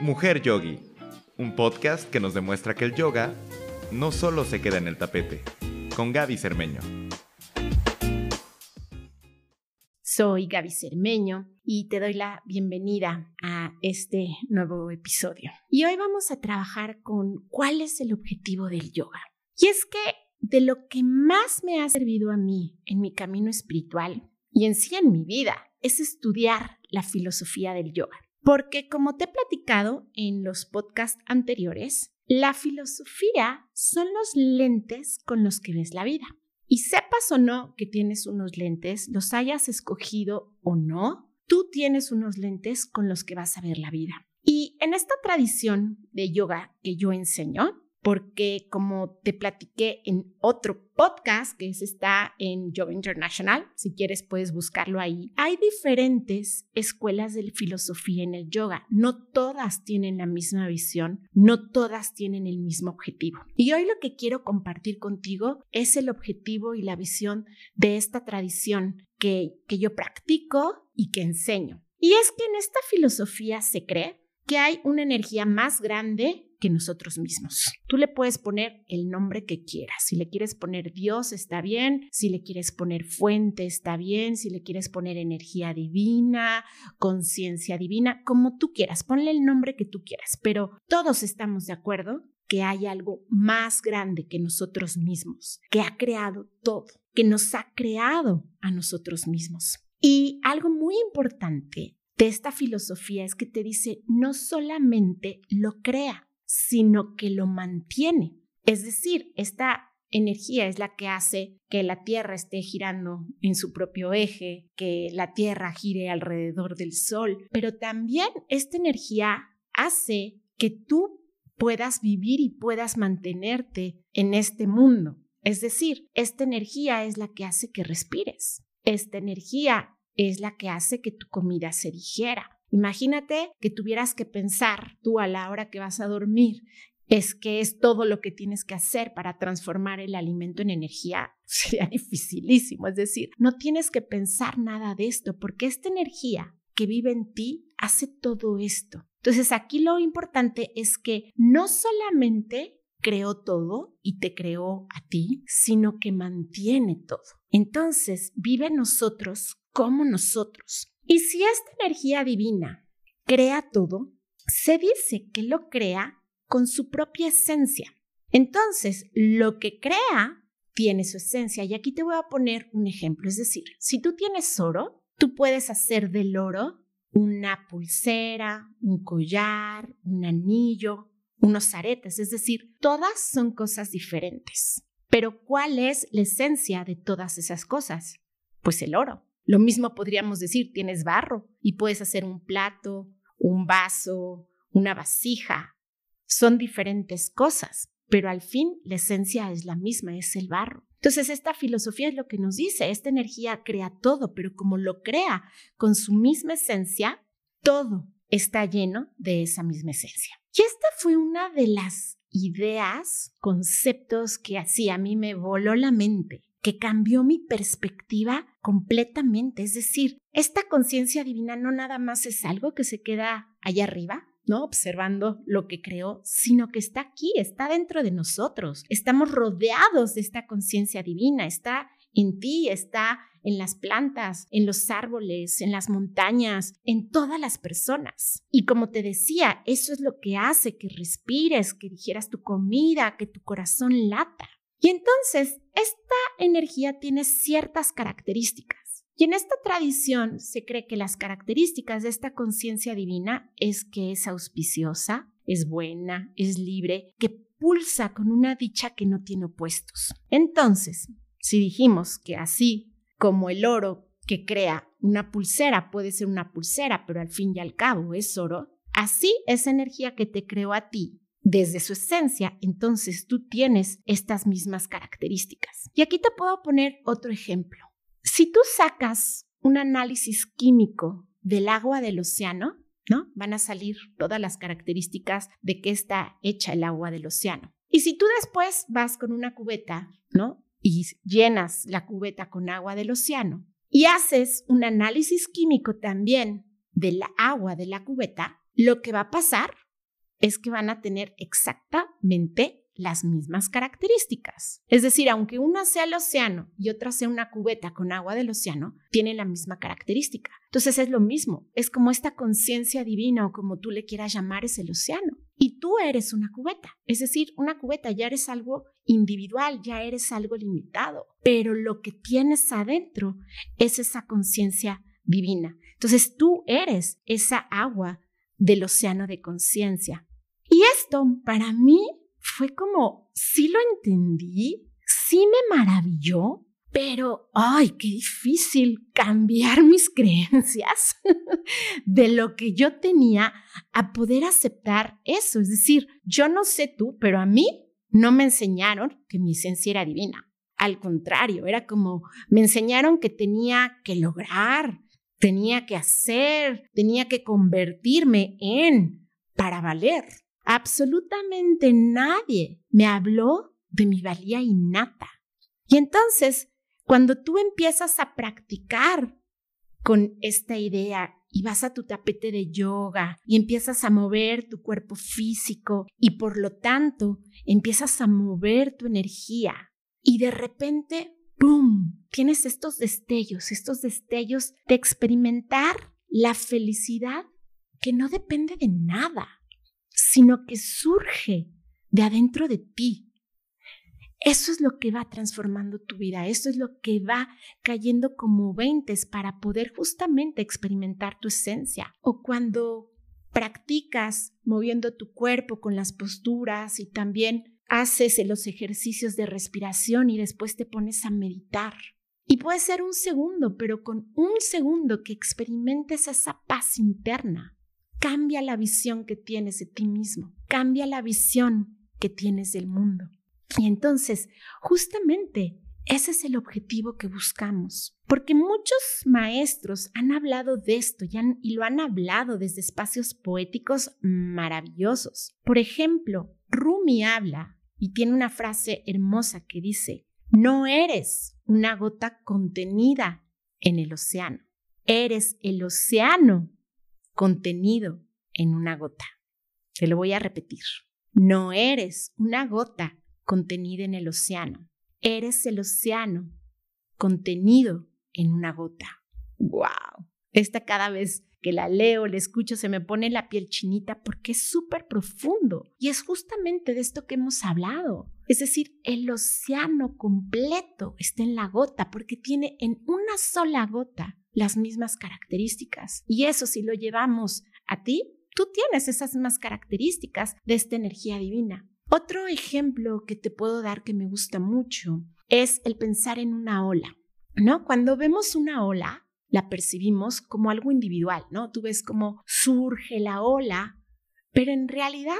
Mujer Yogi, un podcast que nos demuestra que el yoga no solo se queda en el tapete, con Gaby Cermeño. Soy Gaby Cermeño y te doy la bienvenida a este nuevo episodio. Y hoy vamos a trabajar con cuál es el objetivo del yoga. Y es que de lo que más me ha servido a mí en mi camino espiritual y en sí en mi vida es estudiar la filosofía del yoga. Porque como te he platicado en los podcasts anteriores, la filosofía son los lentes con los que ves la vida. Y sepas o no que tienes unos lentes, los hayas escogido o no, tú tienes unos lentes con los que vas a ver la vida. Y en esta tradición de yoga que yo enseño, porque como te platiqué en otro podcast que está en Yoga International, si quieres puedes buscarlo ahí, hay diferentes escuelas de filosofía en el yoga. No todas tienen la misma visión, no todas tienen el mismo objetivo. Y hoy lo que quiero compartir contigo es el objetivo y la visión de esta tradición que, que yo practico y que enseño. Y es que en esta filosofía se cree que hay una energía más grande que nosotros mismos. Tú le puedes poner el nombre que quieras. Si le quieres poner Dios, está bien. Si le quieres poner fuente, está bien. Si le quieres poner energía divina, conciencia divina, como tú quieras. Ponle el nombre que tú quieras. Pero todos estamos de acuerdo que hay algo más grande que nosotros mismos, que ha creado todo, que nos ha creado a nosotros mismos. Y algo muy importante de esta filosofía es que te dice, no solamente lo crea, sino que lo mantiene. Es decir, esta energía es la que hace que la Tierra esté girando en su propio eje, que la Tierra gire alrededor del Sol, pero también esta energía hace que tú puedas vivir y puedas mantenerte en este mundo. Es decir, esta energía es la que hace que respires. Esta energía es la que hace que tu comida se digiera. Imagínate que tuvieras que pensar tú a la hora que vas a dormir es que es todo lo que tienes que hacer para transformar el alimento en energía, sería dificilísimo. Es decir, no tienes que pensar nada de esto porque esta energía que vive en ti hace todo esto. Entonces aquí lo importante es que no solamente creó todo y te creó a ti, sino que mantiene todo. Entonces vive nosotros como nosotros. Y si esta energía divina crea todo, se dice que lo crea con su propia esencia. Entonces, lo que crea tiene su esencia. Y aquí te voy a poner un ejemplo. Es decir, si tú tienes oro, tú puedes hacer del oro una pulsera, un collar, un anillo, unos aretes. Es decir, todas son cosas diferentes. Pero ¿cuál es la esencia de todas esas cosas? Pues el oro. Lo mismo podríamos decir, tienes barro y puedes hacer un plato, un vaso, una vasija. Son diferentes cosas, pero al fin la esencia es la misma, es el barro. Entonces, esta filosofía es lo que nos dice, esta energía crea todo, pero como lo crea con su misma esencia, todo está lleno de esa misma esencia. Y esta fue una de las ideas, conceptos que así a mí me voló la mente que cambió mi perspectiva completamente. Es decir, esta conciencia divina no nada más es algo que se queda allá arriba, ¿no? Observando lo que creó, sino que está aquí, está dentro de nosotros. Estamos rodeados de esta conciencia divina, está en ti, está en las plantas, en los árboles, en las montañas, en todas las personas. Y como te decía, eso es lo que hace que respires, que digieras tu comida, que tu corazón lata. Y entonces, esta energía tiene ciertas características. Y en esta tradición se cree que las características de esta conciencia divina es que es auspiciosa, es buena, es libre, que pulsa con una dicha que no tiene opuestos. Entonces, si dijimos que así como el oro que crea una pulsera puede ser una pulsera, pero al fin y al cabo es oro, así esa energía que te creó a ti desde su esencia, entonces tú tienes estas mismas características. Y aquí te puedo poner otro ejemplo. Si tú sacas un análisis químico del agua del océano, ¿no? Van a salir todas las características de qué está hecha el agua del océano. Y si tú después vas con una cubeta, ¿no? Y llenas la cubeta con agua del océano y haces un análisis químico también del agua de la cubeta, lo que va a pasar es que van a tener exactamente las mismas características. Es decir, aunque una sea el océano y otra sea una cubeta con agua del océano, tienen la misma característica. Entonces es lo mismo, es como esta conciencia divina o como tú le quieras llamar es el océano. Y tú eres una cubeta, es decir, una cubeta ya eres algo individual, ya eres algo limitado, pero lo que tienes adentro es esa conciencia divina. Entonces tú eres esa agua del océano de conciencia. Y esto para mí fue como, sí lo entendí, sí me maravilló, pero, ay, qué difícil cambiar mis creencias de lo que yo tenía a poder aceptar eso. Es decir, yo no sé tú, pero a mí no me enseñaron que mi esencia era divina. Al contrario, era como, me enseñaron que tenía que lograr, tenía que hacer, tenía que convertirme en para valer. Absolutamente nadie me habló de mi valía innata. Y entonces, cuando tú empiezas a practicar con esta idea y vas a tu tapete de yoga y empiezas a mover tu cuerpo físico y por lo tanto empiezas a mover tu energía y de repente, ¡boom!, tienes estos destellos, estos destellos de experimentar la felicidad que no depende de nada sino que surge de adentro de ti. Eso es lo que va transformando tu vida, eso es lo que va cayendo como veintes para poder justamente experimentar tu esencia. O cuando practicas moviendo tu cuerpo con las posturas y también haces los ejercicios de respiración y después te pones a meditar. Y puede ser un segundo, pero con un segundo que experimentes esa paz interna, Cambia la visión que tienes de ti mismo, cambia la visión que tienes del mundo. Y entonces, justamente, ese es el objetivo que buscamos, porque muchos maestros han hablado de esto y, y, lo han hablado desde espacios poéticos maravillosos. Por ejemplo, Rumi habla y tiene una frase hermosa que dice, no eres una gota contenida en el océano, eres el océano contenido en una gota. Te lo voy a repetir. No eres una gota contenida en el océano. Eres el océano contenido en una gota. ¡Wow! Esta cada vez que la leo, la escucho, se me pone la piel chinita porque es súper profundo. Y es justamente de esto que hemos hablado. Es decir, el océano completo está en la gota porque tiene en una sola gota las mismas características. Y eso si lo llevamos a ti, tú tienes esas mismas características de esta energía divina. Otro ejemplo que te puedo dar que me gusta mucho es el pensar en una ola, ¿no? Cuando vemos una ola, la percibimos como algo individual, ¿no? Tú ves cómo surge la ola, pero en realidad,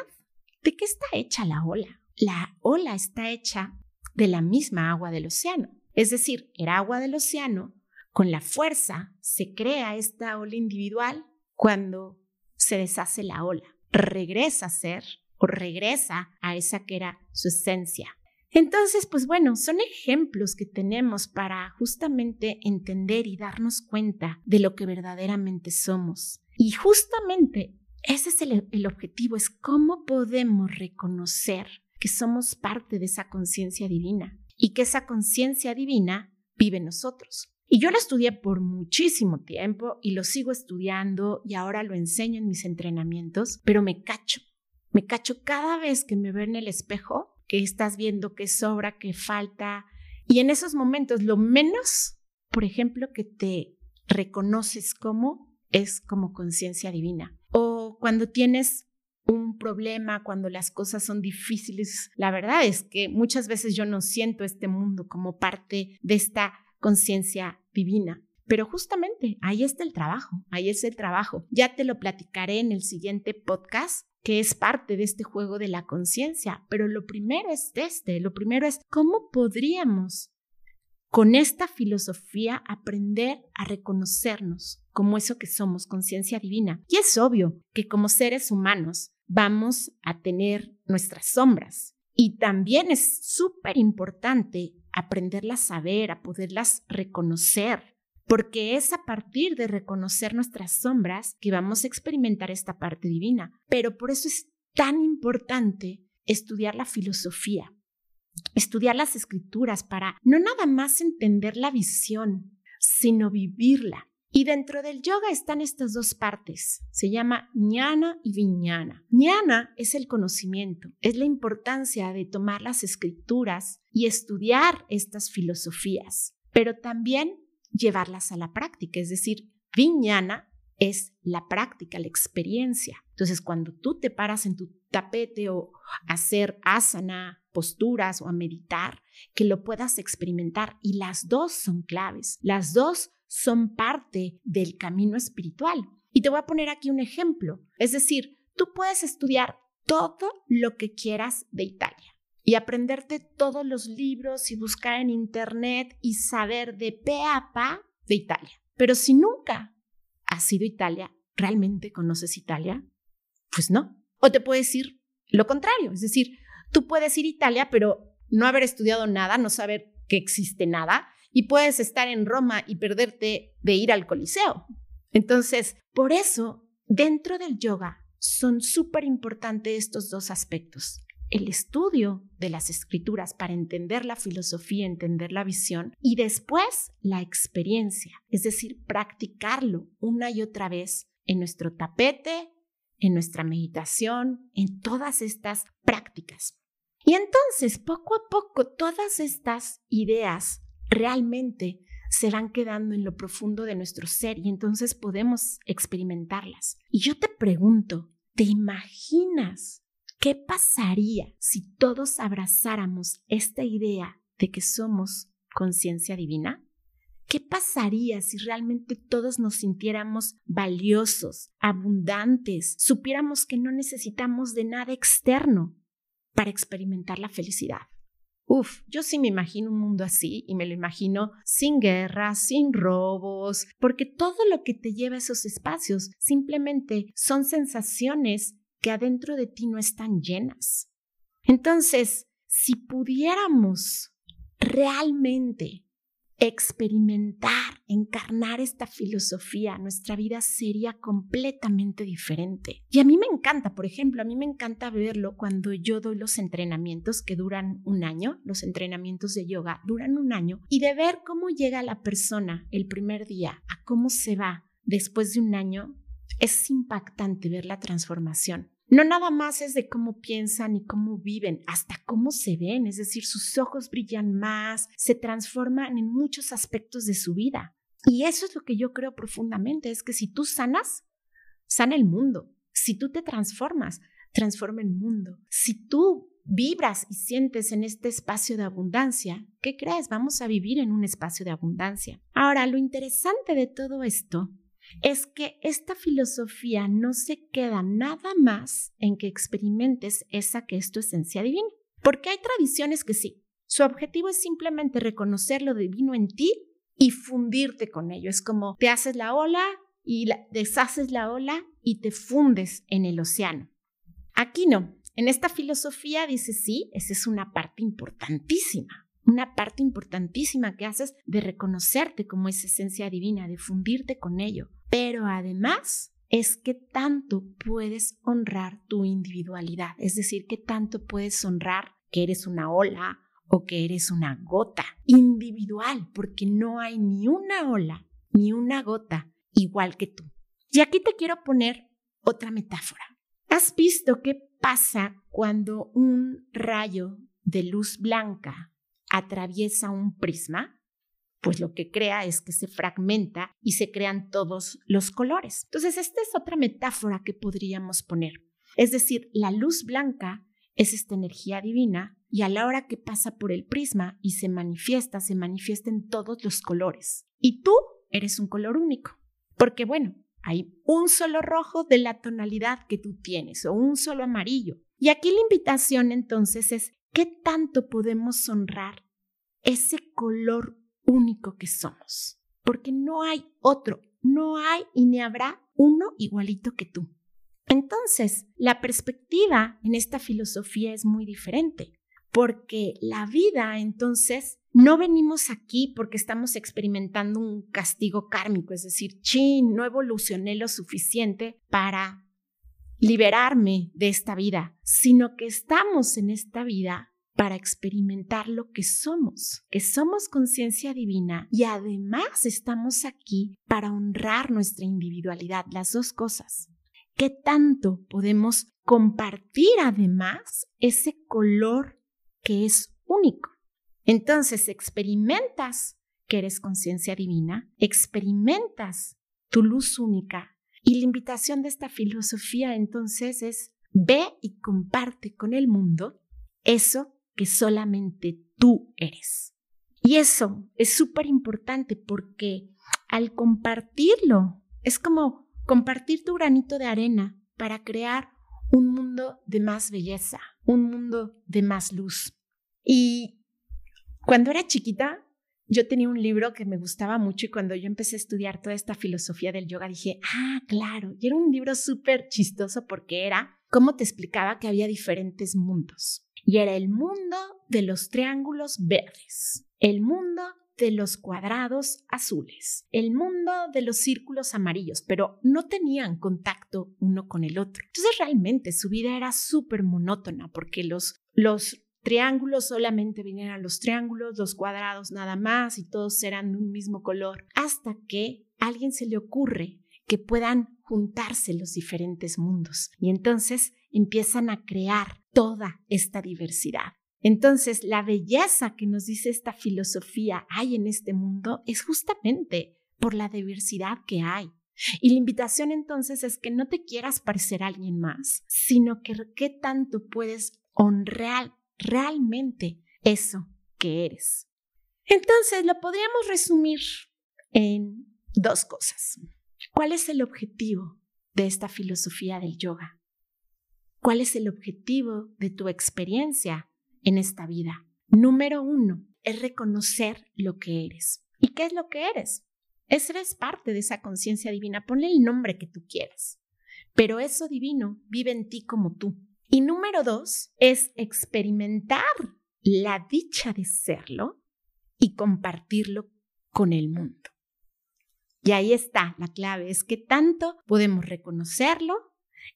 ¿de qué está hecha la ola? La ola está hecha de la misma agua del océano. Es decir, el agua del océano con la fuerza se crea esta ola individual cuando se deshace la ola, regresa a ser o regresa a esa que era su esencia. Entonces, pues bueno, son ejemplos que tenemos para justamente entender y darnos cuenta de lo que verdaderamente somos. Y justamente ese es el, el objetivo, es cómo podemos reconocer que somos parte de esa conciencia divina y que esa conciencia divina vive en nosotros. Y yo lo estudié por muchísimo tiempo y lo sigo estudiando y ahora lo enseño en mis entrenamientos, pero me cacho, me cacho cada vez que me veo en el espejo, que estás viendo qué sobra, qué falta. Y en esos momentos, lo menos, por ejemplo, que te reconoces como es como conciencia divina. O cuando tienes un problema, cuando las cosas son difíciles, la verdad es que muchas veces yo no siento este mundo como parte de esta conciencia divina. Pero justamente ahí está el trabajo, ahí es el trabajo. Ya te lo platicaré en el siguiente podcast que es parte de este juego de la conciencia, pero lo primero es este, lo primero es cómo podríamos con esta filosofía aprender a reconocernos como eso que somos, conciencia divina. Y es obvio que como seres humanos vamos a tener nuestras sombras, y también es súper importante aprenderlas a ver, a poderlas reconocer, porque es a partir de reconocer nuestras sombras que vamos a experimentar esta parte divina. Pero por eso es tan importante estudiar la filosofía, estudiar las escrituras para no nada más entender la visión, sino vivirla. Y dentro del yoga están estas dos partes. Se llama jnana y viñana. Jnana es el conocimiento, es la importancia de tomar las escrituras y estudiar estas filosofías, pero también llevarlas a la práctica, es decir, viñana es la práctica, la experiencia. Entonces, cuando tú te paras en tu tapete o hacer asana, posturas o a meditar, que lo puedas experimentar. Y las dos son claves, las dos son parte del camino espiritual. Y te voy a poner aquí un ejemplo. Es decir, tú puedes estudiar todo lo que quieras de Italia y aprenderte todos los libros y buscar en internet y saber de pe a pa de Italia. Pero si nunca has ido a Italia, ¿realmente conoces Italia? Pues no. O te puedes decir lo contrario, es decir, tú puedes ir a Italia, pero no haber estudiado nada, no saber que existe nada, y puedes estar en Roma y perderte de ir al Coliseo. Entonces, por eso, dentro del yoga son súper importantes estos dos aspectos. El estudio de las escrituras para entender la filosofía, entender la visión y después la experiencia, es decir, practicarlo una y otra vez en nuestro tapete, en nuestra meditación, en todas estas prácticas. Y entonces, poco a poco, todas estas ideas realmente se van quedando en lo profundo de nuestro ser y entonces podemos experimentarlas. Y yo te pregunto, ¿te imaginas qué pasaría si todos abrazáramos esta idea de que somos conciencia divina? ¿Qué pasaría si realmente todos nos sintiéramos valiosos, abundantes, supiéramos que no necesitamos de nada externo para experimentar la felicidad? Uf, yo sí me imagino un mundo así y me lo imagino sin guerras, sin robos, porque todo lo que te lleva a esos espacios simplemente son sensaciones que adentro de ti no están llenas. Entonces, si pudiéramos realmente experimentar, encarnar esta filosofía, nuestra vida sería completamente diferente. Y a mí me encanta, por ejemplo, a mí me encanta verlo cuando yo doy los entrenamientos que duran un año, los entrenamientos de yoga duran un año, y de ver cómo llega la persona el primer día a cómo se va después de un año, es impactante ver la transformación. No nada más es de cómo piensan y cómo viven, hasta cómo se ven, es decir, sus ojos brillan más, se transforman en muchos aspectos de su vida. Y eso es lo que yo creo profundamente, es que si tú sanas, sana el mundo. Si tú te transformas, transforma el mundo. Si tú vibras y sientes en este espacio de abundancia, ¿qué crees? Vamos a vivir en un espacio de abundancia. Ahora, lo interesante de todo esto es que esta filosofía no se queda nada más en que experimentes esa que es tu esencia divina. Porque hay tradiciones que sí, su objetivo es simplemente reconocer lo divino en ti y fundirte con ello. Es como te haces la ola y deshaces la ola y te fundes en el océano. Aquí no. En esta filosofía dice sí, esa es una parte importantísima una parte importantísima que haces de reconocerte como esa esencia divina, de fundirte con ello. Pero además es que tanto puedes honrar tu individualidad, es decir, que tanto puedes honrar que eres una ola o que eres una gota individual, porque no hay ni una ola ni una gota igual que tú. Y aquí te quiero poner otra metáfora. ¿Has visto qué pasa cuando un rayo de luz blanca atraviesa un prisma? pues lo que crea es que se fragmenta y se crean todos los colores. Entonces, esta es otra metáfora que podríamos poner. Es decir, la luz blanca es esta energía divina y a la hora que pasa por el prisma y se manifiesta, se manifiesta en todos los colores. Y tú eres un color único, porque bueno, hay un solo rojo de la tonalidad que tú tienes o un solo amarillo. Y aquí la invitación entonces es, ¿qué tanto podemos honrar ese color único que somos, porque no hay otro, no hay y ni habrá uno igualito que tú. Entonces, la perspectiva en esta filosofía es muy diferente, porque la vida entonces no venimos aquí porque estamos experimentando un castigo kármico, es decir, chin, no evolucioné lo suficiente para liberarme de esta vida, sino que estamos en esta vida para experimentar lo que somos, que somos conciencia divina y además estamos aquí para honrar nuestra individualidad, las dos cosas. ¿Qué tanto podemos compartir además ese color que es único? Entonces experimentas que eres conciencia divina, experimentas tu luz única y la invitación de esta filosofía entonces es ve y comparte con el mundo eso que solamente tú eres. Y eso es súper importante porque al compartirlo es como compartir tu granito de arena para crear un mundo de más belleza, un mundo de más luz. Y cuando era chiquita, yo tenía un libro que me gustaba mucho y cuando yo empecé a estudiar toda esta filosofía del yoga dije, ah, claro, y era un libro súper chistoso porque era cómo te explicaba que había diferentes mundos. Y era el mundo de los triángulos verdes, el mundo de los cuadrados azules, el mundo de los círculos amarillos, pero no tenían contacto uno con el otro. Entonces realmente su vida era súper monótona porque los, los triángulos solamente vinieran los triángulos, los cuadrados nada más y todos eran de un mismo color, hasta que a alguien se le ocurre que puedan juntarse los diferentes mundos y entonces empiezan a crear toda esta diversidad. Entonces, la belleza que nos dice esta filosofía hay en este mundo es justamente por la diversidad que hay. Y la invitación entonces es que no te quieras parecer a alguien más, sino que qué tanto puedes honrar realmente eso que eres. Entonces, lo podríamos resumir en dos cosas. ¿Cuál es el objetivo de esta filosofía del yoga? ¿Cuál es el objetivo de tu experiencia en esta vida? Número uno, es reconocer lo que eres. ¿Y qué es lo que eres? Es, eres parte de esa conciencia divina. Ponle el nombre que tú quieras. Pero eso divino vive en ti como tú. Y número dos es experimentar la dicha de serlo y compartirlo con el mundo. Y ahí está la clave, es que tanto podemos reconocerlo,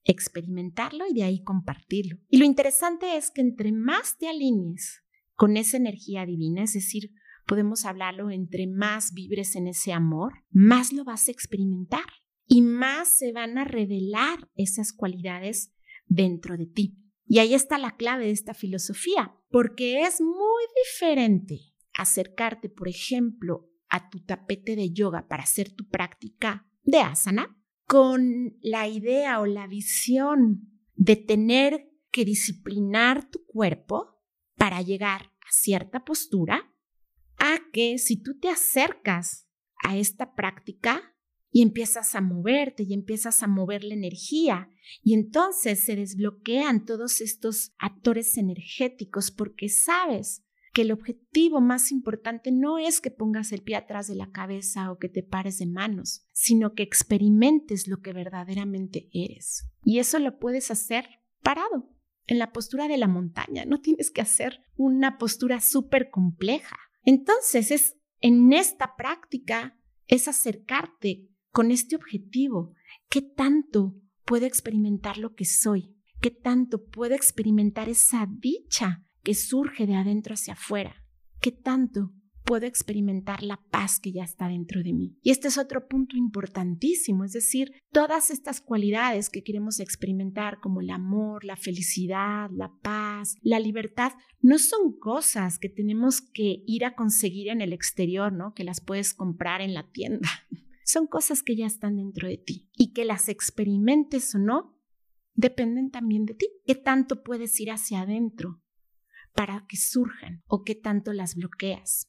experimentarlo y de ahí compartirlo. Y lo interesante es que entre más te alinees con esa energía divina, es decir, podemos hablarlo, entre más vibres en ese amor, más lo vas a experimentar y más se van a revelar esas cualidades dentro de ti. Y ahí está la clave de esta filosofía, porque es muy diferente acercarte, por ejemplo, a tu tapete de yoga para hacer tu práctica de asana con la idea o la visión de tener que disciplinar tu cuerpo para llegar a cierta postura, a que si tú te acercas a esta práctica y empiezas a moverte y empiezas a mover la energía y entonces se desbloquean todos estos actores energéticos porque sabes que el objetivo más importante no es que pongas el pie atrás de la cabeza o que te pares de manos, sino que experimentes lo que verdaderamente eres. Y eso lo puedes hacer parado, en la postura de la montaña, no tienes que hacer una postura súper compleja. Entonces es en esta práctica, es acercarte con este objetivo, ¿qué tanto puedo experimentar lo que soy? ¿Qué tanto puedo experimentar esa dicha que surge de adentro hacia afuera? ¿Qué tanto puedo experimentar la paz que ya está dentro de mí. Y este es otro punto importantísimo, es decir, todas estas cualidades que queremos experimentar como el amor, la felicidad, la paz, la libertad, no son cosas que tenemos que ir a conseguir en el exterior, ¿no? Que las puedes comprar en la tienda son cosas que ya están dentro de ti y que las experimentes o no, dependen también de ti. ¿Qué tanto puedes ir hacia adentro para que surjan o qué tanto las bloqueas?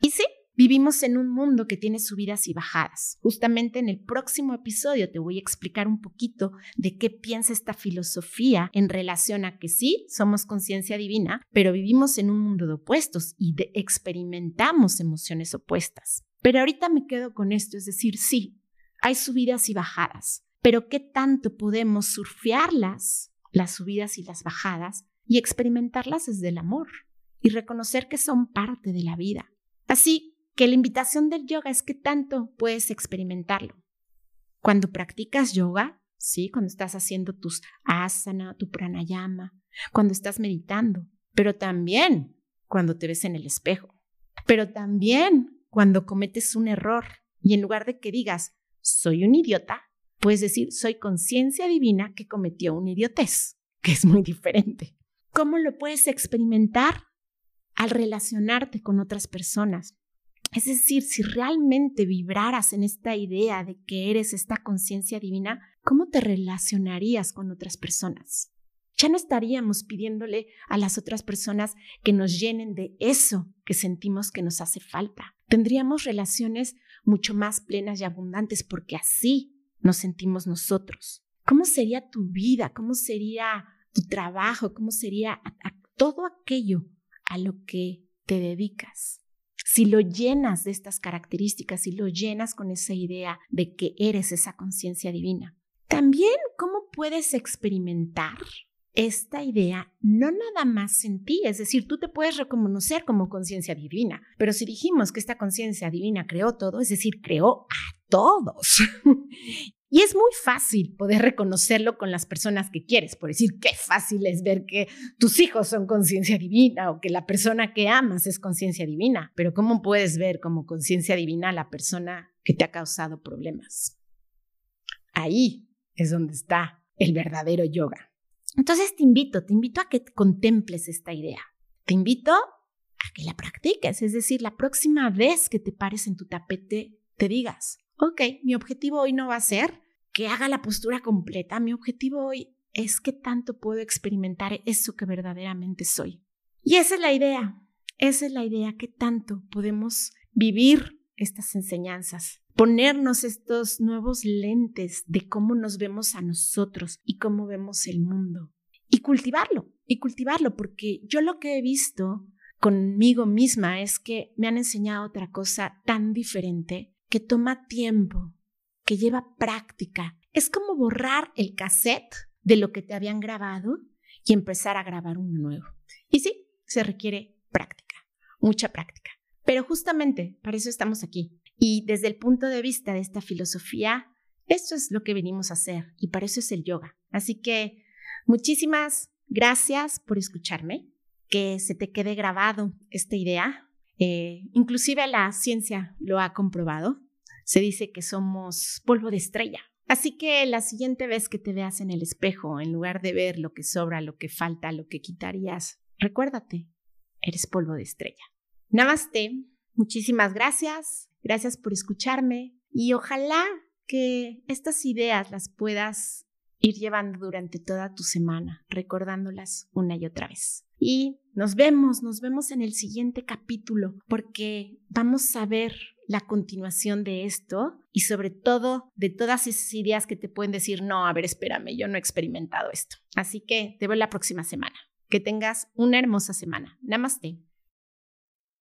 Y sí, Vivimos en un mundo que tiene subidas y bajadas. Justamente en el próximo episodio te voy a explicar un poquito de qué piensa esta filosofía en relación a que sí, somos conciencia divina, pero vivimos en un mundo de opuestos y experimentamos emociones opuestas. Pero ahorita me quedo con esto, es decir, sí, hay subidas y bajadas, pero ¿qué tanto podemos surfearlas, las subidas y las bajadas, y experimentarlas desde el amor y reconocer que son parte de la vida? Así que la invitación del yoga es que tanto puedes experimentarlo. Cuando practicas yoga, ¿sí? Cuando estás haciendo tus asana, tu pranayama, cuando estás meditando, pero también cuando te ves en el espejo, pero también cuando cometes un error y en lugar de que digas, soy un idiota, puedes decir, soy conciencia divina que cometió un idiotez, que es muy diferente. ¿Cómo lo puedes experimentar? Al relacionarte con otras personas. Es decir, si realmente vibraras en esta idea de que eres esta conciencia divina, ¿cómo te relacionarías con otras personas? Ya no estaríamos pidiéndole a las otras personas que nos llenen de eso que sentimos que nos hace falta. Tendríamos relaciones mucho más plenas y abundantes porque así nos sentimos nosotros. ¿Cómo sería tu vida? ¿Cómo sería tu trabajo? ¿Cómo sería todo aquello a lo que te dedicas? si lo llenas de estas características, si lo llenas con esa idea de que eres esa conciencia divina. También, ¿cómo puedes experimentar esta idea no nada más en ti? Es decir, tú te puedes reconocer como conciencia divina, pero si dijimos que esta conciencia divina creó todo, es decir, creó a todos. Y es muy fácil poder reconocerlo con las personas que quieres, por decir, qué fácil es ver que tus hijos son conciencia divina o que la persona que amas es conciencia divina, pero ¿cómo puedes ver como conciencia divina a la persona que te ha causado problemas? Ahí es donde está el verdadero yoga. Entonces te invito, te invito a que contemples esta idea. Te invito a que la practiques, es decir, la próxima vez que te pares en tu tapete, te digas, ok, mi objetivo hoy no va a ser que haga la postura completa. Mi objetivo hoy es que tanto puedo experimentar eso que verdaderamente soy. Y esa es la idea, esa es la idea, que tanto podemos vivir estas enseñanzas, ponernos estos nuevos lentes de cómo nos vemos a nosotros y cómo vemos el mundo. Y cultivarlo, y cultivarlo, porque yo lo que he visto conmigo misma es que me han enseñado otra cosa tan diferente que toma tiempo que lleva práctica. Es como borrar el cassette de lo que te habían grabado y empezar a grabar uno nuevo. Y sí, se requiere práctica, mucha práctica. Pero justamente para eso estamos aquí. Y desde el punto de vista de esta filosofía, esto es lo que venimos a hacer y para eso es el yoga. Así que muchísimas gracias por escucharme, que se te quede grabado esta idea. Eh, inclusive la ciencia lo ha comprobado se dice que somos polvo de estrella. Así que la siguiente vez que te veas en el espejo, en lugar de ver lo que sobra, lo que falta, lo que quitarías, recuérdate, eres polvo de estrella. Namaste, muchísimas gracias, gracias por escucharme y ojalá que estas ideas las puedas ir llevando durante toda tu semana, recordándolas una y otra vez. Y nos vemos, nos vemos en el siguiente capítulo, porque vamos a ver la continuación de esto y sobre todo de todas esas ideas que te pueden decir, no, a ver, espérame, yo no he experimentado esto. Así que te veo la próxima semana. Que tengas una hermosa semana. Namaste.